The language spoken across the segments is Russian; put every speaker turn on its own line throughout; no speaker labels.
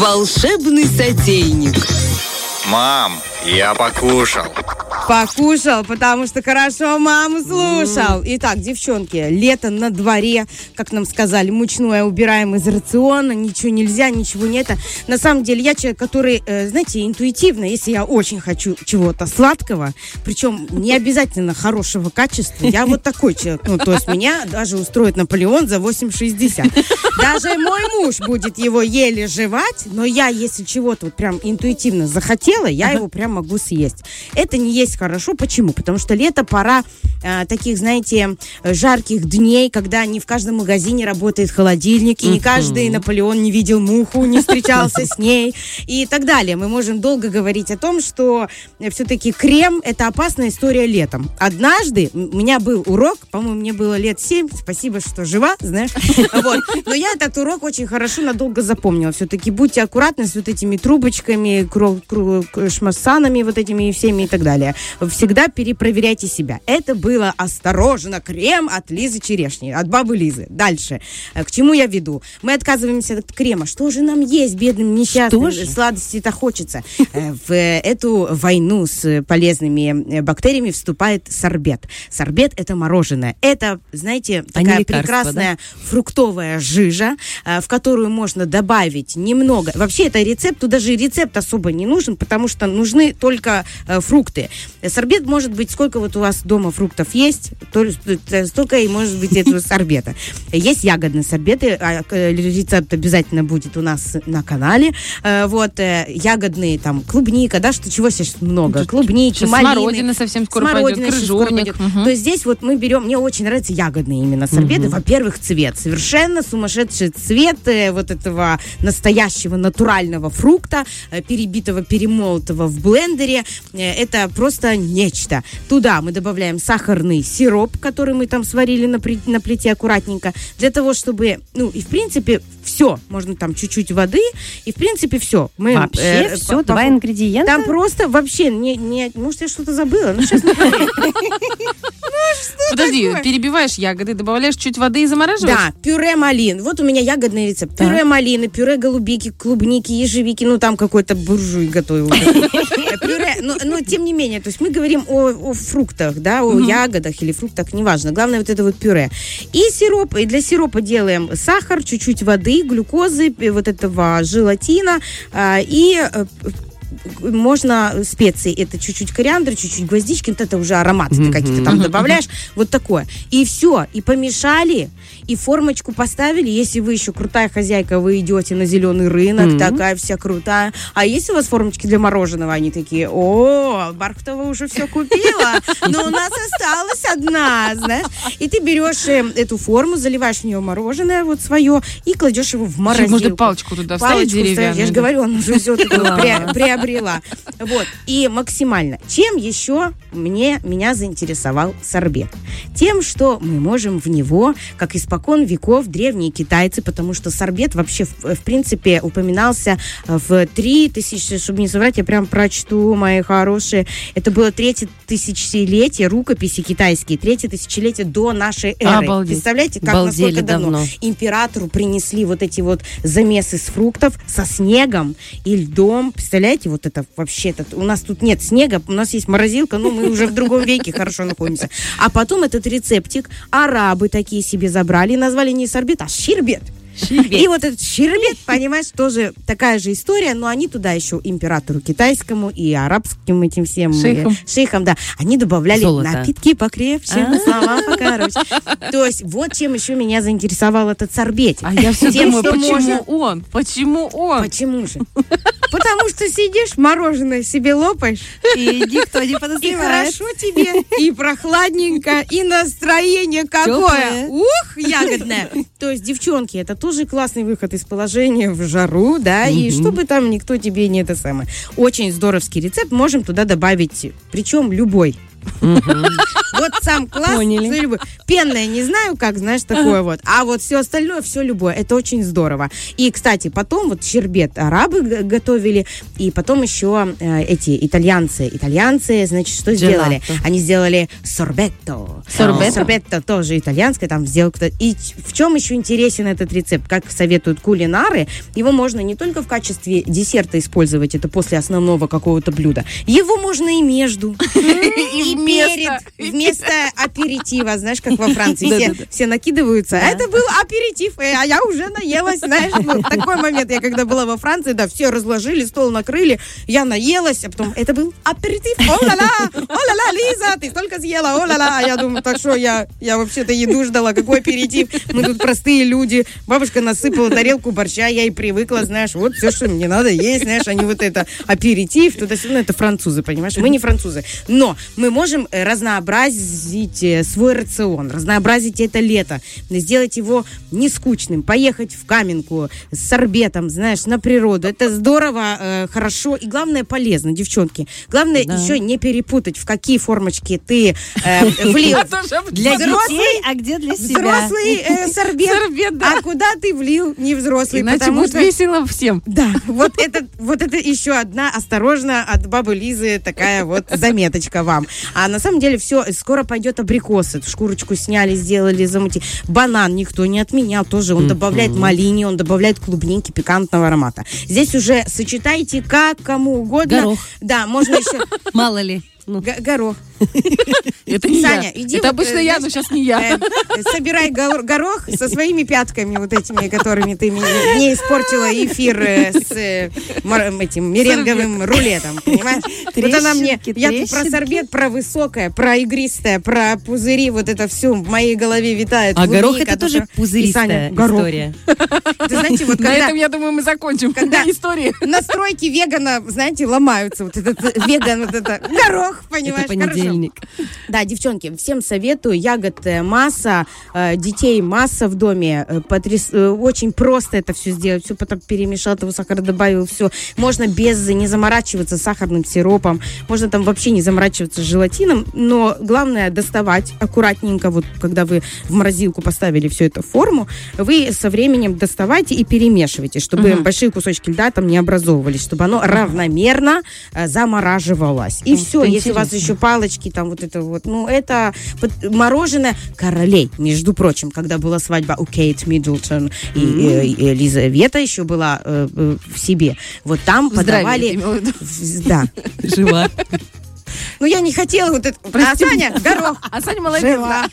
Волшебный сотейник.
Мам, я покушал.
Покушал, потому что хорошо маму слушал. Итак, девчонки, лето на дворе, как нам сказали, мучное убираем из рациона, ничего нельзя, ничего нет. На самом деле, я человек, который, э, знаете, интуитивно, если я очень хочу чего-то сладкого, причем не обязательно хорошего качества, я вот такой человек. Ну, то есть меня даже устроит Наполеон за 8,60. Даже мой муж будет его еле жевать, но я, если чего-то вот прям интуитивно захотела, я его прям могу съесть. Это не есть хорошо. Почему? Потому что лето пора э, таких, знаете, жарких дней, когда не в каждом магазине работает холодильник, и не каждый Наполеон не видел муху, не встречался с ней и так далее. Мы можем долго говорить о том, что все-таки крем – это опасная история летом. Однажды у меня был урок, по-моему, мне было лет 7, спасибо, что жива, знаешь. Вот. Но я этот урок очень хорошо надолго запомнила. Все-таки будьте аккуратны с вот этими трубочками, шмассанами вот этими и всеми и так далее. Всегда перепроверяйте себя. Это было осторожно. Крем от Лизы Черешни, от бабы Лизы. Дальше. Э, К чему я веду? Мы отказываемся от крема. Что же нам есть, бедным несчастным?
Же?
Сладости-то хочется. Э, В эту войну с полезными э, бактериями вступает сорбет. Сорбет – это мороженое. Это, знаете,
А
такая прекрасная фруктовая жижа, э, в которую можно добавить немного. Вообще, это рецепт, тут даже рецепт особо не нужен, потому что нужны только э, фрукты. Сорбет может быть, сколько вот у вас дома фруктов есть, то, столько и может быть этого сорбета. Есть ягодные сорбеты, а, э, рецепт обязательно будет у нас на канале. Э, Вот, э, ягодные, там, клубника, да, что чего сейчас много. Клубники,
Сейчас
малины.
смородина совсем скоро
Смородина
пойдет, крыжовник. Мгм.
То есть здесь вот мы берем, мне очень нравятся ягодные именно сорбеты. Во-первых, цвет. Совершенно сумасшедший цвет вот этого настоящего натурального фрукта, перебитого, перемолотого в блендере. Это просто нечто. Туда мы добавляем сахарный сироп, который мы там сварили на, при- на плите аккуратненько, для того, чтобы, ну, и в принципе, все. Можно там чуть-чуть воды, и в принципе все. Мы,
Вообще
э,
все,
по-
два
по-
ингредиента.
Там просто вообще не, не, может, я что-то забыла. Ну, сейчас
Подожди, перебиваешь ягоды, добавляешь чуть воды и замораживаешь?
Да, пюре малин. Вот у меня ягодный рецепт. Пюре малины, пюре голубики, клубники, ежевики. Ну, там какой-то буржуй готовил. Э, Пюре, но, но тем не менее, то есть мы говорим о, о фруктах, да, о ягодах или фруктах, неважно. Главное вот это вот пюре. И сироп, и для сиропа делаем сахар, чуть-чуть воды, глюкозы, э, вот этого желатина а, и э, можно специи. Это чуть-чуть кориандр, чуть-чуть гвоздички, вот это уже ароматы ты какие-то там добавляешь. Вот такое. И все. И помешали, и формочку поставили. Если вы еще крутая хозяйка, вы идете на зеленый рынок, такая вся крутая. А если у вас формочки для мороженого, они такие, о, Бархтова уже все купила, но у нас осталась одна, знаешь. И ты берешь э, эту форму, заливаешь в нее мороженое вот свое и кладешь его в морозилку.
можно палочку туда вставить деревянную.
Я же говорю, он уже все приобрела. Вот. И максимально. Чем еще мне, меня заинтересовал сорбет? Тем, что мы можем в него, как испокон веков, древние китайцы, потому что сорбет вообще, в, в принципе, упоминался в 3000, чтобы не соврать, я прям прочту, мои хорошие. Это было третье тысячелетие, рукописи китайские, третье тысячелетие до нашей эры.
Обалдеть.
Представляете, как
Обалдели
насколько давно?
давно.
императору принесли вот эти вот замесы с фруктов со снегом и льдом. Представляете, вот это вообще, это, у нас тут нет снега, у нас есть морозилка, но мы уже в другом веке хорошо находимся. А потом этот рецептик арабы такие себе забрали и назвали не сорбет, а щербет. И вот этот щербет, понимаешь, тоже такая же история, но они туда еще императору китайскому и арабским этим всем э,
Шейхам.
шейхам, да, они добавляли
Золото.
напитки покрепче, слова покороче. То есть вот чем еще меня заинтересовал этот сорбетик.
А я все
Тем,
думаю, почему
можно-
он? Почему он?
Почему же? Потому что сидишь, мороженое себе лопаешь,
И никто не
и
подозревает.
хорошо тебе, и прохладненько, и настроение какое. Ух, ягодное. То есть, девчонки, это тоже классный выход из положения в жару, да, и чтобы там никто тебе не это самое. Очень здоровский рецепт, можем туда добавить, причем любой. Вот сам класс.
Поняли.
Пенное не знаю, как, знаешь, такое вот. А вот все остальное, все любое. Это очень здорово. И, кстати, потом вот щербет арабы готовили, и потом еще э, эти итальянцы. Итальянцы, значит, что сделали? Они сделали сорбетто.
Сорбетто?
Сорбетто тоже итальянское, там сделал кто И в чем еще интересен этот рецепт? Как советуют кулинары, его можно не только в качестве десерта использовать, это после основного какого-то блюда. Его можно и между. И перед, вместо аперитива, знаешь, как во Франции, все, все накидываются. А Это был аперитив, э, а я уже наелась, знаешь. Ну, такой момент, я когда была во Франции, да, все разложили, стол накрыли, я наелась, а потом, это был аперитив, о-ла-ла, о-ла-ла, Лиза, ты столько съела, о-ла-ла. А я думаю, так что, я, я вообще-то еду ждала, какой аперитив, мы тут простые люди. Бабушка насыпала тарелку борща, я и привыкла, знаешь, вот все, что мне надо есть, знаешь, они вот это аперитив, туда-сюда, ну, это французы, понимаешь, мы не французы. Но мы можем э, разнообразить э, свой рацион, разнообразить это лето, сделать его не скучным, поехать в Каменку с сорбетом, знаешь, на природу. Это здорово, э, хорошо и, главное, полезно, девчонки. Главное еще не перепутать, в какие формочки ты э, влил.
Для детей, а где для себя?
Взрослый сорбет,
да.
а куда ты влил не взрослый,
Иначе будет весело всем.
Да, вот это еще одна, осторожно, от бабы Лизы такая вот заметочка вам. А на самом деле все, скоро пойдет абрикосы. Шкурочку сняли, сделали, замути. Банан никто не отменял тоже. Он добавляет малини, он добавляет клубники пикантного аромата. Здесь уже сочетайте как кому угодно.
Горох.
Да, можно еще
Мало ли. Ну,
горох.
Это не
Саня,
я.
иди
Это
вот,
обычно
э,
я, но сейчас не я.
Э, Собирай гор- горох со своими пятками вот этими, которыми ты мне не испортила эфир э, с э, этим меренговым рулетом, понимаешь? Вот она мне, я про сорбет, про высокое, про игристое, про пузыри, вот это все в моей голове витает.
а горох это тоже пузыристая
горох.
история.
Ты знаете, вот
На этом, я думаю, мы закончим
Когда-
истории.
настройки вегана, знаете, ломаются. Вот этот э, веган, вот это горох, понимаешь?
Понедельник.
Да, девчонки, всем советую. Ягод э, масса, э, детей масса в доме. Э, потряс- Очень просто это все сделать. Все потом перемешал, того сахара добавил, все. Можно без, не заморачиваться сахарным сиропом. Можно там вообще не заморачиваться желатином. Но главное доставать аккуратненько, вот когда вы в морозилку поставили все это в форму, вы со временем доставайте и перемешивайте, чтобы большие кусочки льда там не образовывались, чтобы оно равномерно замораживалось. И все, если у вас еще палочки, там вот это вот, ну, это мороженое королей, между прочим, когда была свадьба у Кейт Миддлтон и, э, и Елизавета еще была э, э, в себе. Вот там
Здравия,
подавали... Да.
Жива.
Ну, я не хотела вот это... А
Прости.
Саня, горох.
А Саня молодец.
Жила.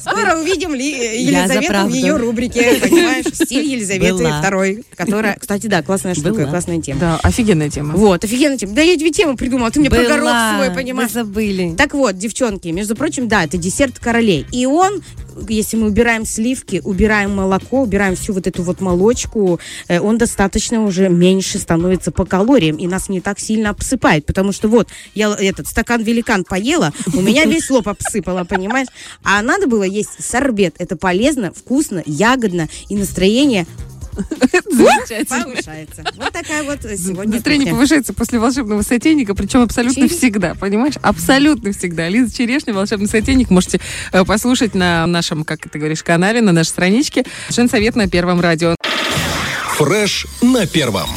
Скоро увидим Ли- Елизавету в ее рубрике, понимаешь? Стиль Елизаветы
Была.
второй, которая, кстати, да, классная штука,
Была.
классная тема.
Да, офигенная тема.
Вот, офигенно тема. Да я тебе тему придумала, ты мне про горох свой,
Была.
понимаешь?
Мы забыли.
Так вот, девчонки, между прочим, да, это десерт королей. И он, если мы убираем сливки, убираем молоко, убираем всю вот эту вот молочку, э, он достаточно уже меньше становится по калориям и нас не так сильно обсыпает. Потому что вот, я этот стакан великан поела, у меня весь лоб обсыпало, понимаешь? А надо было есть сорбет. Это полезно, вкусно, ягодно и настроение
Замечательно.
повышается. Вот такая вот сегодня
Настроение
кухня.
повышается после волшебного сотейника, причем абсолютно
Через-
всегда, понимаешь? Абсолютно всегда. Лиза Черешня, волшебный сотейник, можете э, послушать на нашем, как ты говоришь, канале, на нашей страничке. Совершенно совет на Первом радио.
Фреш на первом.